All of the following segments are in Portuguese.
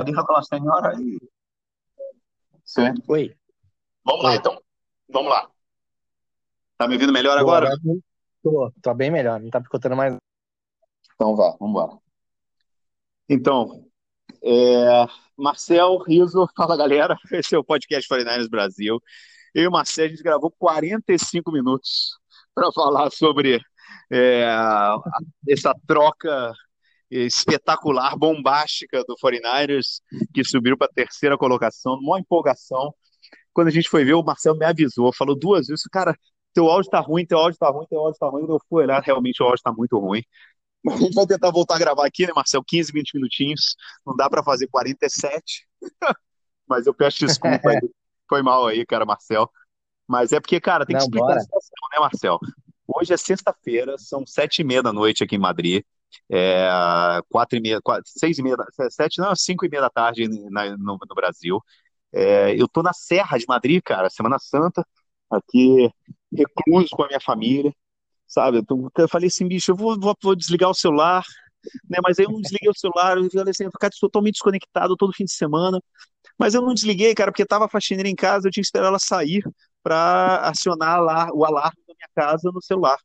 diga com a senhora aí. Sim. Oi. Vamos lá, então. Vamos lá. Tá me ouvindo melhor agora? Tô, tô bem melhor, não tá picotando mais. Então vá, vamos embora. Então, é, Marcel, Riso, fala galera, esse é o podcast 49ers Brasil. Eu e o Marcel, a gente gravou 45 minutos para falar sobre é, essa troca espetacular, bombástica do 49ers, que subiu para a terceira colocação, uma empolgação. Quando a gente foi ver, o Marcel me avisou, falou duas vezes, cara, teu áudio tá ruim, teu áudio tá ruim, teu áudio tá ruim. Eu fui olhar, realmente o áudio tá muito ruim. A gente vai tentar voltar a gravar aqui, né, Marcel? 15, 20 minutinhos. Não dá para fazer 47. Mas eu peço desculpa aí. Foi mal aí, cara, Marcel. Mas é porque, cara, tem que Não, explicar bora. a situação, né, Marcel? Hoje é sexta-feira, são sete e meia da noite aqui em Madrid. É, quatro e meia, quatro, seis e meia, sete, não, cinco e meia da tarde na, no, no, Brasil. É, eu tô na Serra de Madrid, cara, Semana Santa, aqui recluso com a minha família, sabe? Eu, eu falei assim, bicho, eu vou, vou, vou, desligar o celular, né? Mas aí eu não desliguei o celular, eu falei assim, cara, estou totalmente desconectado todo fim de semana. Mas eu não desliguei, cara, porque tava a faxineira em casa, eu tinha que esperar ela sair para acionar lá o alarme da minha casa no celular.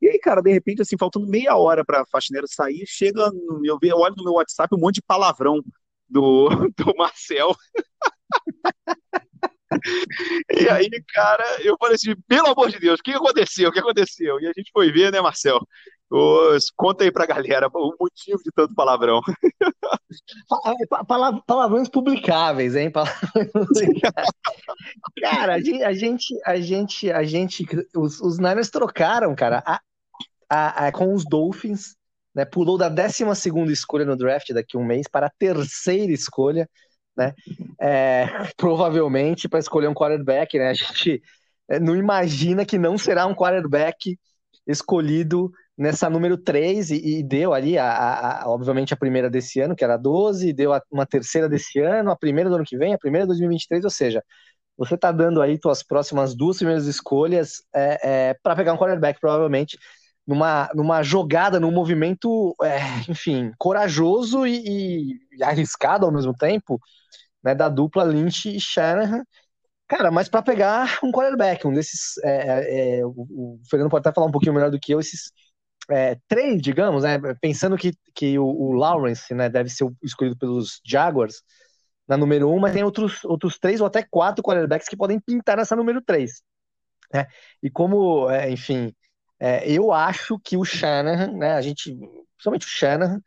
E aí, cara, de repente, assim, faltando meia hora para a faxineira sair, chega no meu, eu olho no meu WhatsApp um monte de palavrão do, do Marcel. E aí, cara, eu falei assim, pelo amor de Deus, o que aconteceu? O que aconteceu? E a gente foi ver, né, Marcel? Os, conta aí pra galera o motivo de tanto palavrão. Palavrões publicáveis, hein? Publicáveis. cara, a gente, a gente, a gente, a gente os, os Niners trocaram, cara, a, a, a, com os Dolphins, né? Pulou da 12 segunda escolha no draft daqui a um mês para a terceira escolha né? É, provavelmente para escolher um quarterback, né? A gente é, não imagina que não será um quarterback escolhido nessa número 3 e, e deu ali, a, a, a, obviamente, a primeira desse ano, que era 12, deu a, uma terceira desse ano, a primeira do ano que vem, a primeira de 2023, ou seja, você está dando aí suas próximas duas primeiras escolhas é, é, para pegar um quarterback, provavelmente, numa, numa jogada, num movimento, é, enfim, corajoso e, e, arriscado ao mesmo tempo, né, da dupla Lynch e Shanahan. Cara, mas para pegar um quarterback, um desses. É, é, é, o, o, Fernando pode até falar um pouquinho melhor do que eu, esses é, digamos, né, pensando que, que o, o, Lawrence né, deve ser escolhido pelos Jaguars na número um, mas tem outros, outros três ou até quatro quarterbacks que podem pintar nessa número três. Né? E como, é, enfim, é, eu acho que o Shanahan, né, a gente, principalmente o Shanahan,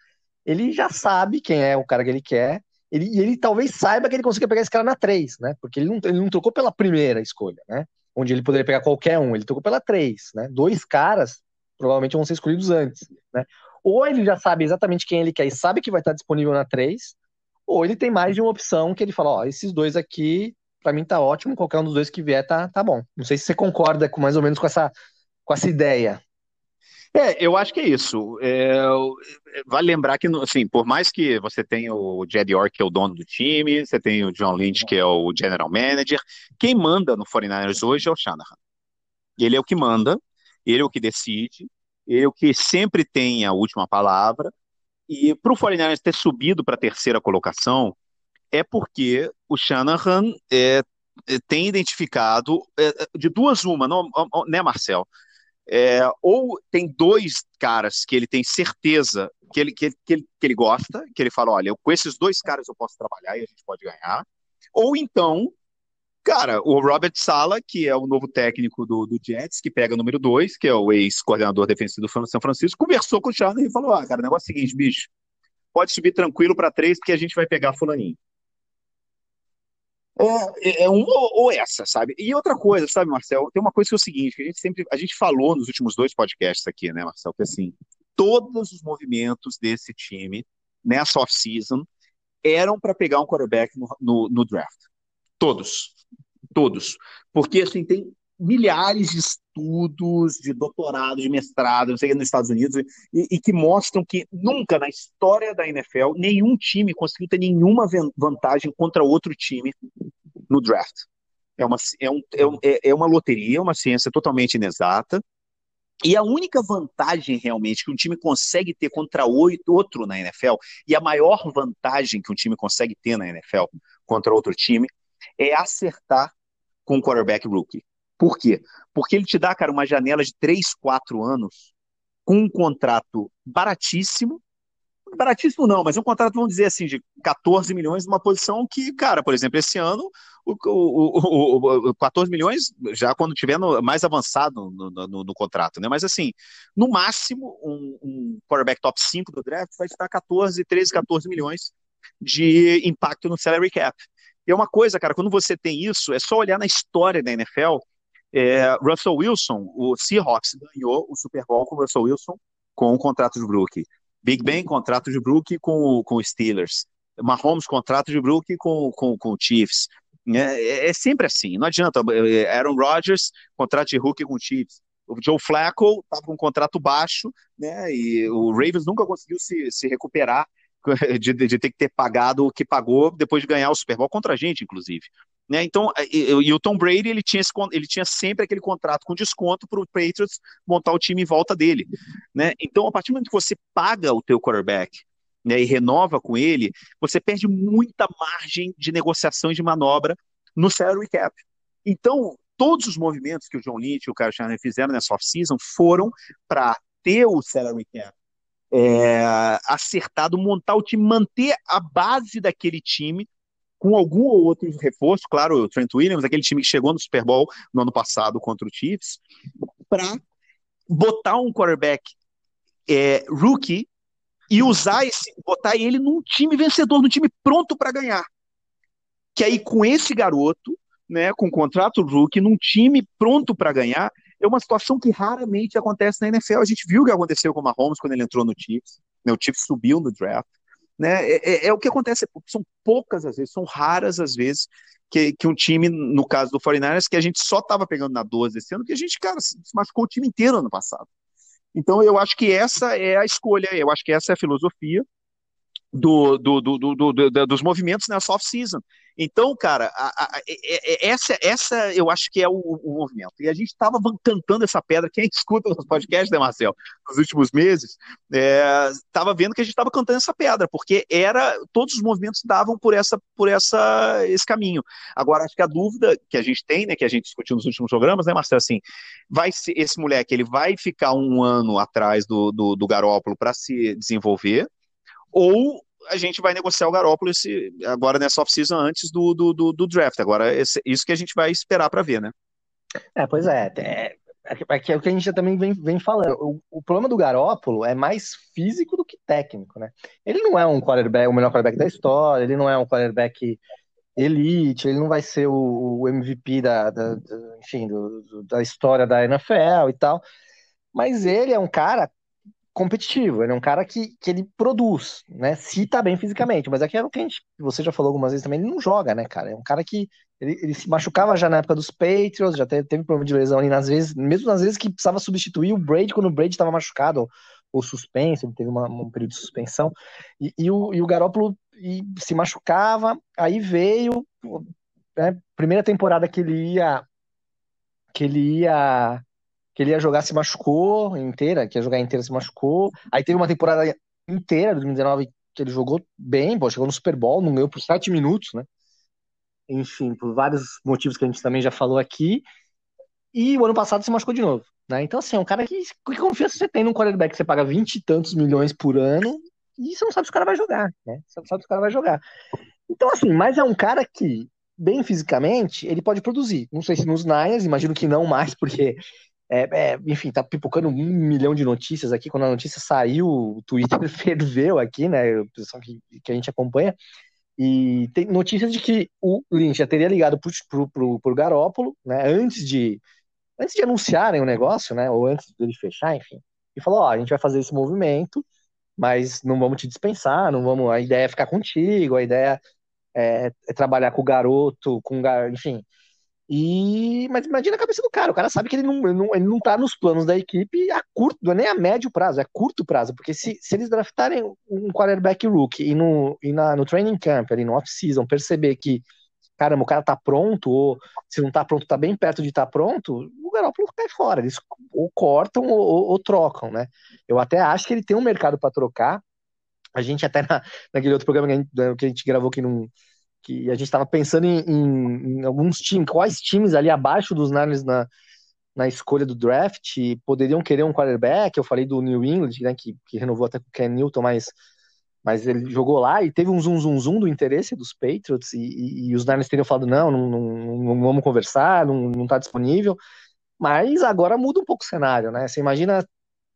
ele já sabe quem é o cara que ele quer, ele, e ele talvez saiba que ele conseguiu pegar esse cara na 3, né? Porque ele não, ele não trocou pela primeira escolha, né? Onde ele poderia pegar qualquer um, ele trocou pela 3, né? Dois caras provavelmente vão ser escolhidos antes, né? Ou ele já sabe exatamente quem ele quer e sabe que vai estar disponível na 3, ou ele tem mais de uma opção que ele fala, ó, esses dois aqui, para mim tá ótimo, qualquer um dos dois que vier tá, tá bom. Não sei se você concorda com mais ou menos com essa, com essa ideia. É, eu acho que é isso. É, vale lembrar que, assim, por mais que você tenha o Jed York, que é o dono do time, você tem o John Lynch, que é o general manager, quem manda no 49ers hoje é o Shanahan. Ele é o que manda, ele é o que decide, ele é o que sempre tem a última palavra. E para o 49ers ter subido para a terceira colocação, é porque o Shanahan é, tem identificado é, de duas uma, não, né, Marcel? É, ou tem dois caras que ele tem certeza que ele, que, que, ele, que ele gosta, que ele fala: olha, com esses dois caras eu posso trabalhar e a gente pode ganhar. Ou então, cara, o Robert Sala, que é o novo técnico do, do Jets, que pega o número dois, que é o ex-coordenador defensivo do São Francisco, conversou com o Charlie e falou: ah, cara, o negócio é o seguinte, bicho, pode subir tranquilo para três, porque a gente vai pegar Fulaninho. É, é uma ou essa, sabe? E outra coisa, sabe, Marcel? Tem uma coisa que é o seguinte, que a gente sempre, a gente falou nos últimos dois podcasts aqui, né, Marcel? Que assim, todos os movimentos desse time nessa off-season eram para pegar um quarterback no, no, no, draft. Todos. Todos. Porque, assim, tem milhares de estudos, de doutorado, de mestrado, não sei, nos Estados Unidos, e, e, que mostram que nunca na história da NFL nenhum time conseguiu ter nenhuma vantagem contra outro time no draft. É uma, é, um, é, é, é uma loteria, uma ciência totalmente inexata. E a única vantagem realmente que um time consegue ter contra outro na NFL, e a maior vantagem que um time consegue ter na NFL contra outro time, é acertar com o quarterback rookie. Por quê? Porque ele te dá, cara, uma janela de 3, 4 anos com um contrato baratíssimo baratíssimo não, mas um contrato, vamos dizer assim, de 14 milhões numa posição que, cara, por exemplo, esse ano, o, o, o, o 14 milhões já quando tiver no, mais avançado no, no, no, contrato, né? Mas assim, no máximo, um, um quarterback top 5 do draft vai estar 14, 13, 14 milhões de impacto no salary cap. E é uma coisa, cara, quando você tem isso, é só olhar na história da NFL. É, Russell Wilson, o Seahawks ganhou o Super Bowl com o Russell Wilson com o contrato de Brook. Big Ben, contrato de Brook com, com o Steelers. Mahomes, contrato de Brook com, com, com o Chiefs. É, é, é, sempre assim, não adianta. É, Aaron Rodgers, contrato de Hulk com o Chiefs. O Joe Flacco estava com um contrato baixo, né? E o Ravens nunca conseguiu se, se recuperar de, de, ter que ter pagado o que pagou depois de ganhar o Super Bowl contra a gente, inclusive. Né? Então, e, e, o Tom Brady ele tinha, esse, ele tinha sempre aquele contrato com desconto para o Patriots montar o time em volta dele. Né? Então, a partir do momento que você paga o teu quarterback né, e renova com ele, você perde muita margem de negociação e de manobra no salary cap. Então, todos os movimentos que o John Lynch e o Kyle Shanahan fizeram nessa off-season foram para ter o salary cap é, acertado, montar o time, manter a base daquele time com algum ou outro reforço, claro, o Trent Williams, aquele time que chegou no Super Bowl no ano passado contra o Chiefs, para botar um quarterback é, rookie e usar esse, botar ele num time vencedor, num time pronto para ganhar. Que aí com esse garoto, né, com contrato rookie, num time pronto para ganhar, é uma situação que raramente acontece na NFL. A gente viu o que aconteceu com o Mahomes quando ele entrou no Chiefs, né, o Chiefs subiu no draft. Né? É, é, é, o que acontece, são poucas as vezes, são raras as vezes que, que um time, no caso do 49ers, que a gente só estava pegando na 12 esse ano, que a gente, cara, se machucou o time inteiro ano passado. Então eu acho que essa é a escolha, eu acho que essa é a filosofia do, do, do, do dos movimentos nessa off-season. Então, cara, a, a, essa, essa eu acho que é o, o movimento. E a gente estava cantando essa pedra. Quem escuta os podcasts, né, Marcel, nos últimos meses, estava é, vendo que a gente estava cantando essa pedra, porque era todos os movimentos davam por essa, por essa, esse caminho. Agora, acho que a dúvida que a gente tem, né, que a gente discutiu nos últimos programas, né, Marcel, assim, vai ser esse moleque, ele vai ficar um ano atrás do, do, do Garópolo para se desenvolver, ou a gente vai negociar o Garópolo esse, agora nessa off-season antes do, do, do, do, draft. Agora, esse, isso que a gente vai esperar para ver, né? É, pois é. É, é, é o que a gente já também vem, vem falando. O, o, problema do Garópolo é mais físico do que técnico, né? Ele não é um quarterback, o melhor quarterback da história, ele não é um quarterback elite, ele não vai ser o, o MVP da, da, da enfim, do, da história da NFL e tal. Mas ele é um cara competitivo, ele é um cara que, que ele produz, né? Se tá bem fisicamente, mas é o que a gente, você já falou algumas vezes também, ele não joga, né, cara? É um cara que ele, ele se machucava já na época dos Patriots, já teve, teve problema de lesão ali nas vezes, mesmo nas vezes que precisava substituir o Brady quando o Brady estava machucado ou suspenso, ele teve uma, um período de suspensão, e, e o, e o Garoppolo e se machucava, aí veio, né, primeira temporada que ele ia que ele ia que ele ia jogar, se machucou inteira, que ia jogar inteira, se machucou. Aí teve uma temporada inteira, 2019, que ele jogou bem, pô, chegou no Super Bowl, não ganhou por sete minutos, né? Enfim, por vários motivos que a gente também já falou aqui. E o ano passado se machucou de novo. Né? Então, assim, é um cara que. Que confiança você tem num quarterback que você paga 20 e tantos milhões por ano e você não sabe se o cara vai jogar, né? Você não sabe se o cara vai jogar. Então, assim, mas é um cara que, bem fisicamente, ele pode produzir. Não sei se nos Niners, imagino que não mais, porque é, é, enfim, tá pipocando um milhão de notícias aqui. Quando a notícia saiu, o Twitter ferveu aqui, né? O pessoal que, que a gente acompanha. E tem notícias de que o Lynch já teria ligado pro, pro, pro, pro Garópolo, né? Antes de, antes de anunciarem o negócio, né? Ou antes dele fechar, enfim. E falou: Ó, a gente vai fazer esse movimento, mas não vamos te dispensar, não vamos. A ideia é ficar contigo, a ideia é, é trabalhar com o garoto, com, enfim. E, mas imagina a cabeça do cara, o cara sabe que ele não, não, ele não tá nos planos da equipe a curto, não é nem a médio prazo, é curto prazo, porque se, se eles draftarem um quarterback rookie e no, e na, no training camp, ali no off-season, perceber que, caramba, o cara tá pronto, ou se não tá pronto, tá bem perto de estar tá pronto, o Garoppolo cai fora. Eles ou cortam ou, ou, trocam, né? Eu até acho que ele tem um mercado para trocar. A gente até na, naquele outro programa que a gente, que a gente gravou aqui num, que a gente estava pensando em, em, em, alguns times, quais times ali abaixo dos Niners na, na escolha do draft poderiam querer um quarterback. Eu falei do New England, né, que, que renovou até com o Ken Newton, mas, mas ele jogou lá e teve um zoom, zoom, zoom do interesse dos Patriots e, e, e os Niners teriam falado: não, não, não, não vamos conversar, não, não tá disponível. Mas agora muda um pouco o cenário, né? Você imagina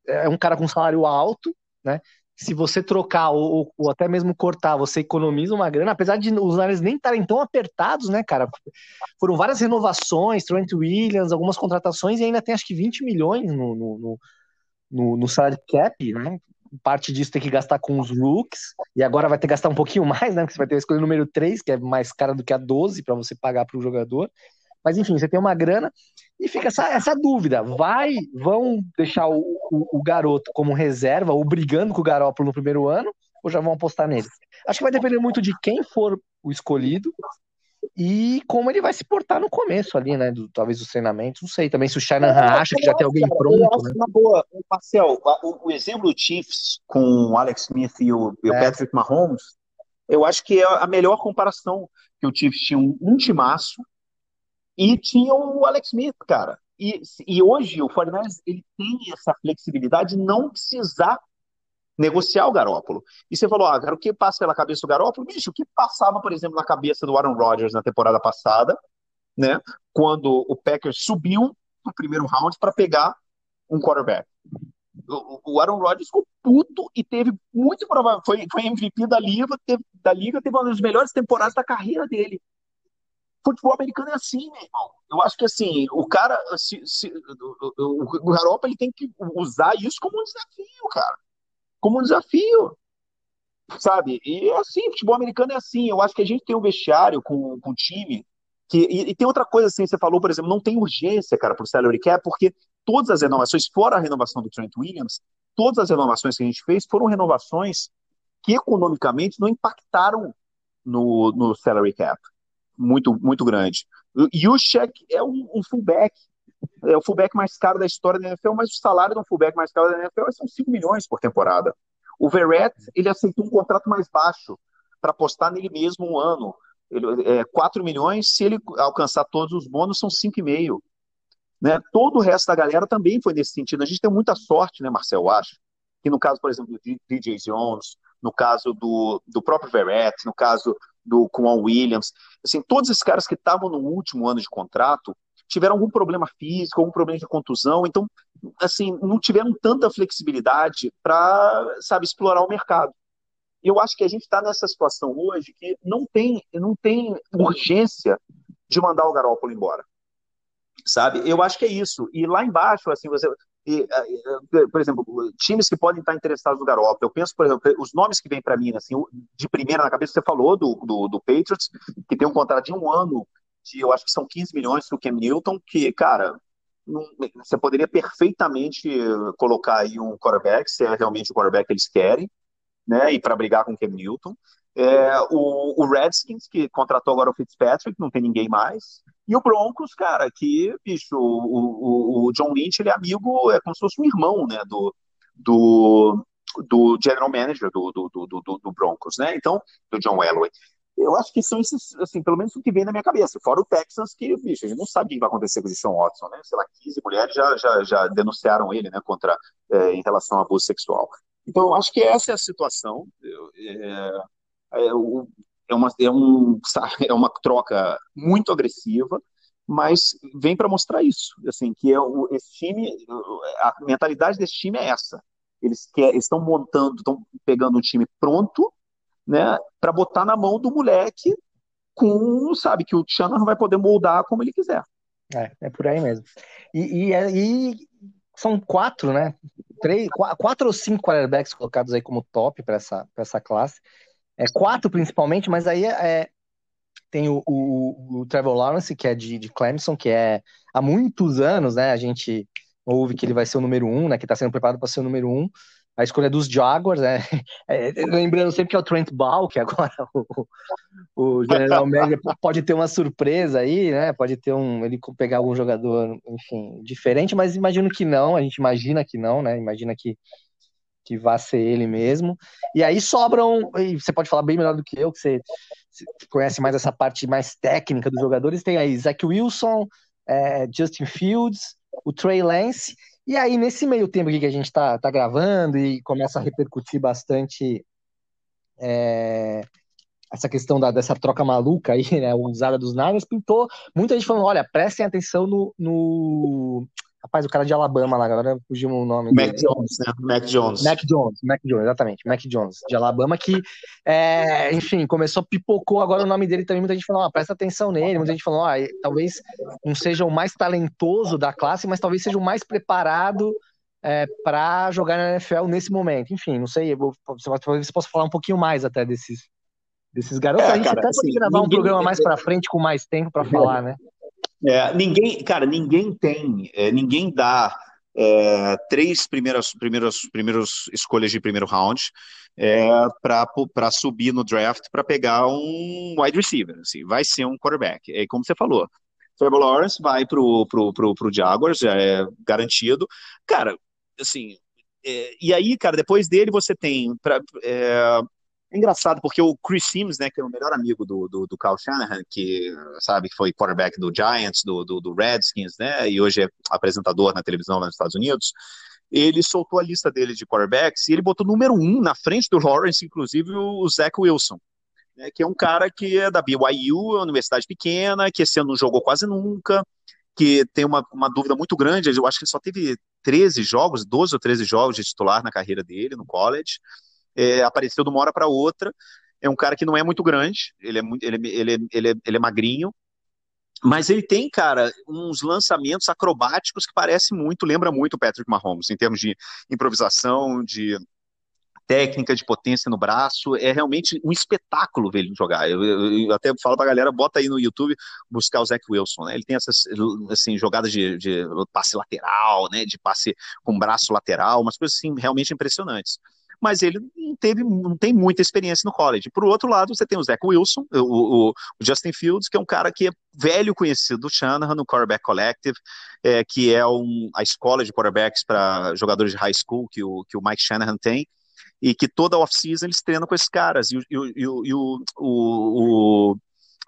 é um cara com salário alto, né? Se você trocar ou, ou, até mesmo cortar, você economiza uma grana, apesar de os Niners nem estarem tão apertados, né, cara? Foram várias renovações, Trent Williams, algumas contratações e ainda tem acho que 20 milhões no, no, no, no salário cap, né? Parte disso tem que gastar com os rooks, e agora vai ter que gastar um pouquinho mais, né? Porque você vai ter a escolha número 3, que é mais cara do que a 12 para você pagar para o jogador. Mas enfim, você tem uma grana e fica essa, essa dúvida. Vai, vão deixar o, o, o, garoto como reserva ou brigando com o Garoppolo no primeiro ano ou já vão apostar nele? Acho que vai depender muito de quem for o escolhido e como ele vai se portar no começo ali, né? Do, talvez dos treinamentos. Não sei também se o Shanahan acha que já tem alguém pronto. Né? Uma boa, Marcel, o, o, exemplo do Chiefs com o Alex Smith e o, e o é. Patrick Mahomes, eu acho que é a melhor comparação que o Chiefs tinha um, um timaço e tinha o Alex Smith, cara. E, e hoje o Fortnite ele tem essa flexibilidade de não precisar negociar o Garópolo. E você falou, ah, cara, o que passa pela cabeça do Garópolo? Bicho, o que passava, por exemplo, na cabeça do Aaron Rodgers na temporada passada, né? Quando o Packers subiu no primeiro round para pegar um quarterback. O, Aaron Rodgers ficou puto e teve muito provável, foi, foi MVP da liga, teve, da liga, teve uma das melhores temporadas da carreira dele futebol americano é assim, meu irmão. Eu acho que assim, o cara, se, se, o, o, Garopa ele tem que usar isso como um desafio, cara. Como um desafio. Sabe? E é assim, futebol americano é assim. Eu acho que a gente tem um vestiário com, com o time. Que, e, e, tem outra coisa assim, você falou, por exemplo, não tem urgência, cara, pro salary cap, porque todas as renovações, fora a renovação do Trent Williams, todas as renovações que a gente fez foram renovações que economicamente não impactaram no, no salary cap muito, muito grande. E o Shaq é um, um, fullback. É o fullback mais caro da história da NFL, mas o salário de um fullback mais caro da NFL são 5 milhões por temporada. O Verrett, ele aceitou um contrato mais baixo para apostar nele mesmo um ano. Ele, é, 4 milhões, se ele alcançar todos os bônus, são 5,5. Né? Todo o resto da galera também foi nesse sentido. A gente tem muita sorte, né, Marcel, acho. Que no caso, por exemplo, do DJ Jones, no caso do, do próprio Verrett, no caso do Quan Williams, assim, todos esses caras que estavam no último ano de contrato tiveram algum problema físico, algum problema de contusão, então, assim, não tiveram tanta flexibilidade para, sabe, explorar o mercado. Eu acho que a gente está nessa situação hoje que não tem, não tem urgência de mandar o Garópolo embora. Sabe? Eu acho que é isso. E lá embaixo, assim, você, e, por exemplo, times que podem estar interessados no Garoppolo. Eu penso, por exemplo, os nomes que vêm para mim, assim, de primeira na cabeça, você falou do, do, do, Patriots, que tem um contrato de um ano, de eu acho que são 15 milhões para o Cam Newton, que, cara, não, você poderia perfeitamente colocar aí um quarterback, se é realmente o quarterback que eles querem, né, e para brigar com o Cam Newton. É, o, o Redskins, que contratou agora o Fitzpatrick, não tem ninguém mais. E o Broncos, cara, que, bicho, o, o, o, John Lynch, ele é amigo, é como se fosse um irmão, né, do, do, do general manager do, do, do, do, Broncos, né, então, do John Elway. Eu acho que são esses, assim, pelo menos o que vem na minha cabeça. Fora o Texans, que, bicho, a gente não sabe o que vai acontecer com o Sean Watson, né? Sei lá, 15 mulheres já, já, já denunciaram ele, né, contra, é, em relação ao abuso sexual. Então, eu acho que essa é a situação. Eu, é, é, é uma, é, um, é uma troca muito agressiva, mas vem para mostrar isso, assim, que é o, esse time, a mentalidade desse time é essa. Eles estão montando, estão pegando um time pronto, né, para botar na mão do moleque com, sabe, que o Shanahan vai poder moldar como ele quiser. É, é por aí mesmo. E, e, e são quatro, né? Três, quatro ou cinco quarterbacks colocados aí como top para essa, essa classe. É quatro principalmente, mas aí é, tem o, o, o, Trevor Lawrence, que é de, de Clemson, que é há muitos anos, né? A gente ouve que ele vai ser o número um, né? Que está sendo preparado para ser o número um. a escolha dos Jaguars, né? É, lembrando sempre que é o Trent Ball, que agora o, o General Manager pode ter uma surpresa aí, né? Pode ter um. ele pegar algum jogador, enfim, diferente, mas imagino que não, a gente imagina que não, né? Imagina que, que vá ser ele mesmo. E aí sobram, e você pode falar bem melhor do que eu, que você, conhece mais essa parte mais técnica dos jogadores. Tem aí Zach Wilson, é, Justin Fields, o Trey Lance e aí, nesse meio tempo que a gente está tá gravando e começa a repercutir bastante é, essa questão da, dessa troca maluca aí, né, usada dos Niners, pintou muita gente falando, olha, prestem atenção no, no Rapaz, o cara de Alabama lá, agora fugiu o nome Mac dele. Jones, né? Mac Jones. Mac Jones, Mac Jones, exatamente. Mac Jones, de Alabama, que, é, enfim, começou, pipocou agora o nome dele também. Muita gente falou, ah, presta atenção nele. Muita gente falou, ah, talvez não seja o mais talentoso da classe, mas talvez seja o mais preparado é, para jogar na NFL nesse momento. Enfim, não sei, talvez você possa falar um pouquinho mais até desses, desses garotos. É, a gente cara, até pode assim, gravar ninguém... um programa mais para frente com mais tempo para falar, né? É, ninguém, cara, ninguém tem, é, ninguém dá é, três primeiras, primeiras, primeiras escolhas de primeiro round é, para subir no draft para pegar um wide receiver. Assim, vai ser um quarterback. É como você falou. Trevor Lawrence vai pro, pro, pro, pro Jaguars, é garantido. Cara, assim, é, e aí, cara, depois dele você tem pra, é, é engraçado porque o Chris Sims, né, que é o melhor amigo do, do, do Kyle Shanahan, que sabe que foi quarterback do Giants, do, do, do, Redskins, né, e hoje é apresentador na televisão lá nos Estados Unidos, ele soltou a lista dele de quarterbacks e ele botou número um na frente do Lawrence, inclusive o Zach Wilson, né, que é um cara que é da BYU, uma universidade pequena, que esse ano não jogou quase nunca, que tem uma, uma dúvida muito grande, eu acho que ele só teve 13 jogos, 12 ou 13 jogos de titular na carreira dele no college, é, apareceu de uma hora para outra. É um cara que não é muito grande, ele é, muito, ele, ele, ele, ele é magrinho, mas ele tem, cara, uns lançamentos acrobáticos que parece muito, lembra muito o Patrick Mahomes, em termos de improvisação, de técnica, de potência no braço. É realmente um espetáculo ver ele jogar. Eu, eu, eu até falo pra galera, bota aí no YouTube, buscar o Zach Wilson, né? Ele tem essas, assim, jogadas de, de passe lateral, né? De passe com braço lateral, umas coisas, assim, realmente impressionantes mas ele não teve, não tem muita experiência no college. Por outro lado, você tem o Zach Wilson, o, o, o Justin Fields, que é um cara que é velho conhecido do Shanahan no Quarterback Collective, é, que é um, a escola de quarterbacks para jogadores de high school que o, que o Mike Shanahan tem, e que toda off-season eles treinam com esses caras. E, e, e, e o, o,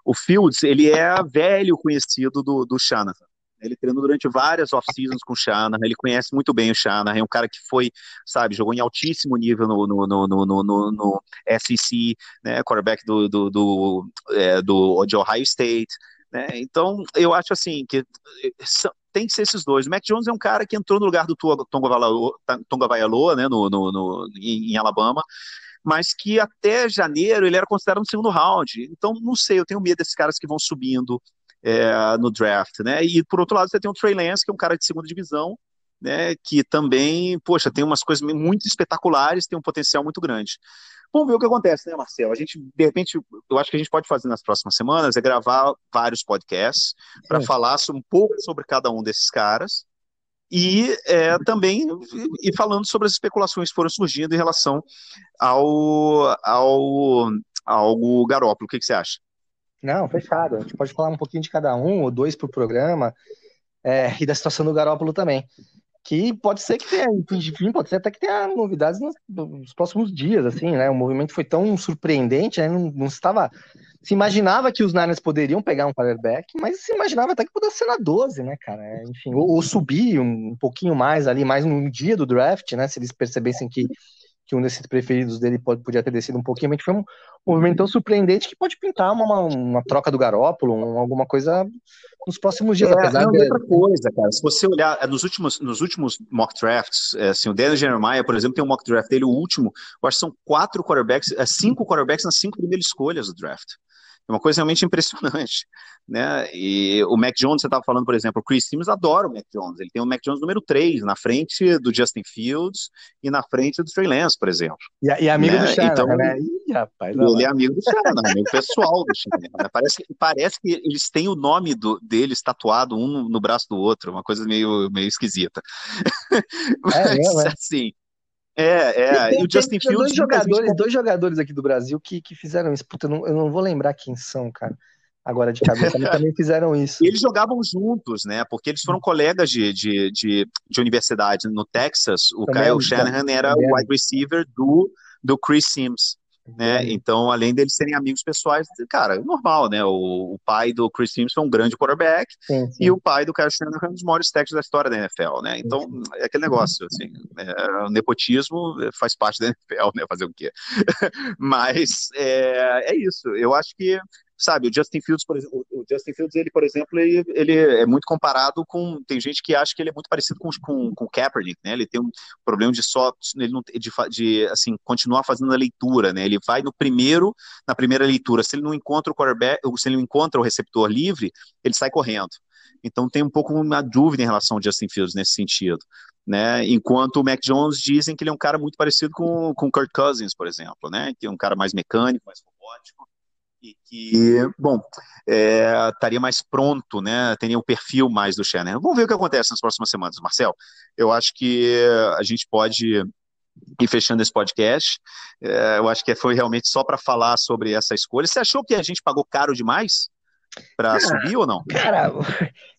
o, Fields, ele é velho conhecido do, do Shanahan. Ele treinou durante várias off-seasons com o Shanahan, ele conhece muito bem o Shanahan, é um cara que foi, sabe, jogou em altíssimo nível no, no, no, no, no, no SEC, né, quarterback do, do, do, é, do, de Ohio State, né, então eu acho assim, que eh, tem que ser esses dois. O Mac Jones é um cara que entrou no lugar do Tonga Vaialoa, né, no, no, no, em, Alabama, mas que até janeiro ele era considerado um segundo round. Então, não sei, eu tenho medo desses caras que vão subindo, é, no draft, né? E por outro lado, você tem o Trey Lance, que é um cara de segunda divisão, né? Que também, poxa, tem umas coisas muito espetaculares, tem um potencial muito grande. Vamos ver o que acontece, né, Marcelo? A gente, de repente, eu acho que a gente pode fazer nas próximas semanas é gravar vários podcasts para falar um pouco sobre cada um desses caras e é, também e falando sobre as especulações que foram surgindo em relação ao, ao, ao Garópolo. O que, que você acha? Não, fechado. A gente pode falar um pouquinho de cada um, ou dois por programa, é, e da situação do Garópolo também. Que pode ser que tenha, enfim, pode ser até que tenha novidades nos, nos próximos dias, assim, né? O movimento foi tão surpreendente, né? Não, não estava. Se imaginava que os Niners poderiam pegar um quarterback, mas se imaginava até que pudesse ser na 12, né, cara? Enfim, ou, ou subir um, um pouquinho mais ali, mais no dia do draft, né? Se eles percebessem que que um desses preferidos dele pode, podia ter descido um pouquinho, mas foi um movimento tão surpreendente que pode pintar uma, uma troca do Garópolo, um, alguma coisa nos próximos dias. É, apesar não, de... outra coisa, cara, se você olhar é, nos últimos, nos últimos mock drafts, é, assim, o Daniel Jeremiah, por exemplo, tem um mock draft dele, o último, eu acho que são quatro quarterbacks, é, cinco quarterbacks nas cinco primeiras escolhas do draft. É uma coisa realmente impressionante, né? E o Mac Jones, você estava falando, por exemplo, o Chris Sims adora o Mac Jones. Ele tem o Mac Jones número 3, na frente do Justin Fields e na frente do Trey Lance, por exemplo. E, e amigo né? do Shannon, então, né? Ih, rapaz, ele é amigo do Shannon, amigo pessoal do Shannon. Né? Parece, parece que eles têm o nome do, deles tatuado um no, braço do outro, uma coisa meio, meio esquisita. É, Mas, é, assim... É, é. Tem, e o Justin Fields. dois jogadores, dois jogadores aqui do Brasil que, que fizeram isso. Puta, eu não, eu não vou lembrar quem são, cara agora de cabeça, mas também fizeram isso. E eles jogavam juntos, né? Porque eles foram colegas de, de, de, de universidade no Texas. O também, Kyle Shanahan era o wide receiver do, do Chris Sims. Né? Então, além deles serem amigos pessoais, cara, normal, né? O, o pai do Chris Sims foi um grande quarterback sim, sim. e o pai do Kyle Shanahan é um dos maiores técnicos da história da NFL, né? Então, é aquele negócio, assim, é, o nepotismo faz parte da NFL, né? Fazer o quê? Mas é, é isso. Eu acho que sabe, o Justin Fields, por exemplo, o Justin Fields, ele, por exemplo, ele, ele é muito comparado com, tem gente que acha que ele é muito parecido com, com, com Kaepernick, né, ele tem um problema de só, ele não, de, de, assim, continuar fazendo a leitura, né, ele vai no primeiro, na primeira leitura, se ele não encontra o quarterback, se ele não encontra o receptor livre, ele sai correndo. Então tem um pouco uma dúvida em relação ao Justin Fields nesse sentido. Né? Enquanto o Mac Jones dizem que ele é um cara muito parecido com o Kirk Cousins, por exemplo, né? Que é um cara mais mecânico, mais robótico e que, bom, é, estaria mais pronto, né? Teria o um perfil mais do Shannon. Vamos ver o que acontece nas próximas semanas, Marcel. Eu acho que a gente pode ir fechando esse podcast. É, eu acho que foi realmente só para falar sobre essa escolha. Você achou que a gente pagou caro demais? para subir ou não? Cara,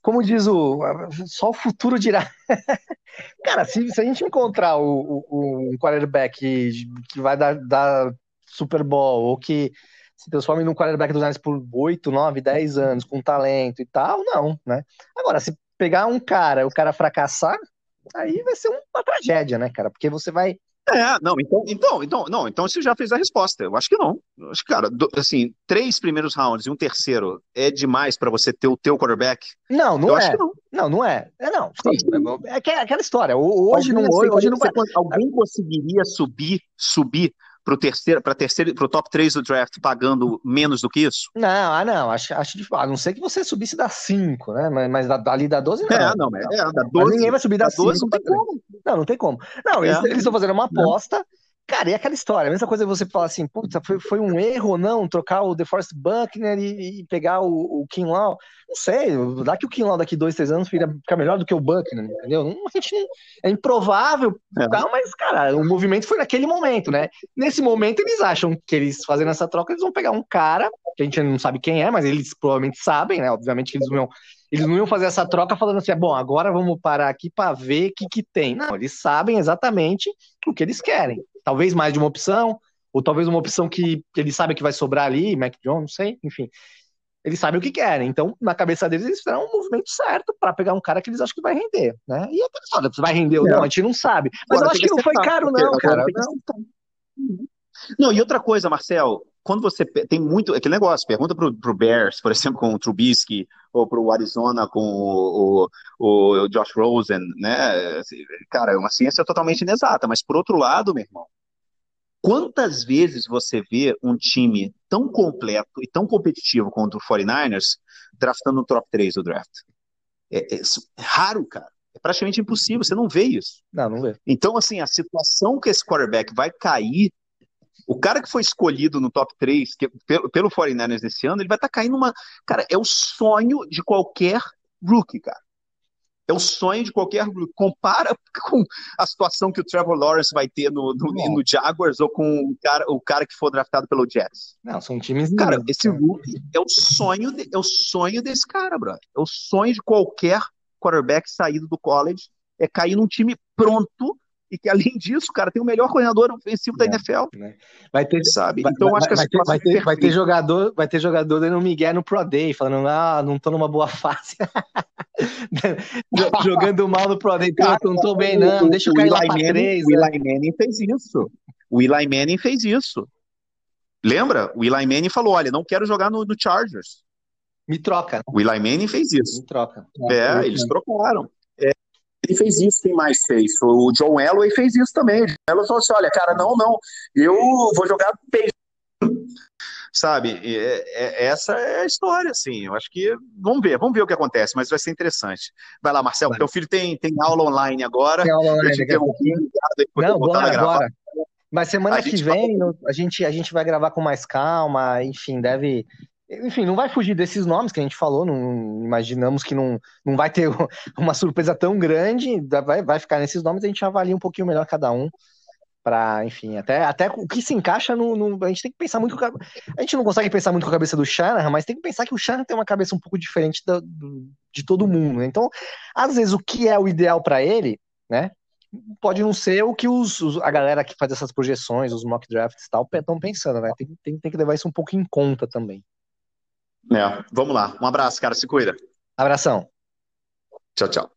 como diz o. Só o futuro dirá. cara, se, se a gente encontrar o, o, um quarterback que, que vai dar, dar Super Bowl ou que se transforme num quarterback dos Niners por 8, 9, 10 anos, com talento e tal, não, né? Agora, se pegar um cara, o cara fracassar, aí vai ser uma tragédia, né, cara? Porque você vai. É, não, então, então, então, não, então você já fez a resposta. Eu acho que não. Eu acho que, cara, do, assim, três primeiros rounds e um terceiro é demais para você ter o teu quarterback? Não, não eu é. Acho que não. não, não é. É não. É, é aquela história. Hoje alguém, não, hoje, hoje não vai. Alguém conseguiria subir, subir para o terceiro, para terceiro, para o top 3 do draft pagando menos do que isso? Não, ah, não, acho, acho difícil. A não ser que você subisse da 5, né? Mas, mas dali da 12 não. É, não, é, da 12. Mas ninguém vai subir da 12 não tem como. Não, não tem como. Não, eles é. estão fazendo uma aposta. Cara, e aquela história, a mesma coisa você falar assim, putz, foi, foi um erro ou não trocar o DeForest Buckner e, e pegar o, o Kim Lau? Não sei, dá que o Kim Lau daqui dois, três anos fica, fica melhor do que o Buckner, entendeu? Não, a gente, é improvável, é. Tá, mas, cara, o movimento foi naquele momento, né? Nesse momento eles acham que eles fazendo essa troca, eles vão pegar um cara, que a gente não sabe quem é, mas eles provavelmente sabem, né? Obviamente que eles não eles não iam fazer essa troca falando assim, bom, agora vamos parar aqui para ver o que, que tem. Não, eles sabem exatamente o que eles querem talvez mais de uma opção, ou talvez uma opção que, que ele sabe que vai sobrar ali, Mac Jones, não sei, enfim. Eles sabem o que querem. Então, na cabeça deles, eles fizeram um movimento certo para pegar um cara que eles acham que vai render, né? E aquela história, vai render ou não, a gente não sabe. Mas Agora, eu acho que, que não foi caro, não, cara. Não. Não, e outra coisa, Marcel, quando você tem muito aquele negócio, pergunta pro, pro Bears, por exemplo, com o Trubisky, ou pro Arizona com o, o, o Josh Rosen, né? Cara, é uma ciência totalmente inexata, mas por outro lado, meu irmão, quantas vezes você vê um time tão completo e tão competitivo quanto o 49ers draftando no top 3 do draft? É, é, é raro, cara. É praticamente impossível, você não vê isso. Não, não vê. Então, assim, a situação que esse quarterback vai cair o cara que foi escolhido no top 3 que, pelo, pelo 49ers esse ano, ele vai estar tá caindo numa. Cara, é o sonho de qualquer rookie, cara. É o sonho de qualquer rookie. Compara com a situação que o Trevor Lawrence vai ter no, no, no Jaguars ou com o cara, o cara que for draftado pelo Jets. Não, são times. Cara, esse rookie é o sonho, de, é o sonho desse cara, brother. É o sonho de qualquer quarterback saído do college. É cair num time pronto e que além disso, cara, tem o melhor coordenador ofensivo da é, NFL. Né? Vai ter, sabe? Vai, então vai, acho que vai ter, vai, ter, vai ter jogador, vai ter jogador dando Miguel no Pro Day, falando: "Ah, não tô numa boa fase". Jogando mal no Pro Day, cara, não tô bem não, deixa eu cair lá três. O Eli né? Manning fez isso. O Eli Manning fez isso. Lembra? O Eli Manning falou: "Olha, não quero jogar no, no Chargers". Me troca. O Eli Manning fez isso. Me troca. É, eles trocaram ele fez isso, quem mais fez? O John Elway fez isso também. O John Elway falou assim: olha, cara, não, não, eu vou jogar beijo. Sabe, é, é, essa é a história, assim. Eu acho que vamos ver, vamos ver o que acontece, mas vai ser interessante. Vai lá, Marcelo, vai. teu filho tem, tem aula online agora. Tem aula online. Eu te não, bora agora. Mas semana a que vem vai... a, gente, a gente vai gravar com mais calma, enfim, deve enfim, não vai fugir desses nomes que a gente falou, não imaginamos que não, não vai ter uma surpresa tão grande, vai, vai ficar nesses nomes, a gente avalia um pouquinho melhor cada um. para, enfim, até, até o que se encaixa no, no, A gente tem que pensar muito. A gente não consegue pensar muito com a cabeça do Shanahan, mas tem que pensar que o Shanahan tem uma cabeça um pouco diferente do, de todo mundo. Né? Então, às vezes, o que é o ideal para ele, né? Pode não ser o que os, os, a galera que faz essas projeções, os mock drafts e tal, estão pensando, né? Tem, tem, tem que levar isso um pouco em conta também. É, vamos lá. Um abraço, cara. Se cuida. Abração. Tchau, tchau.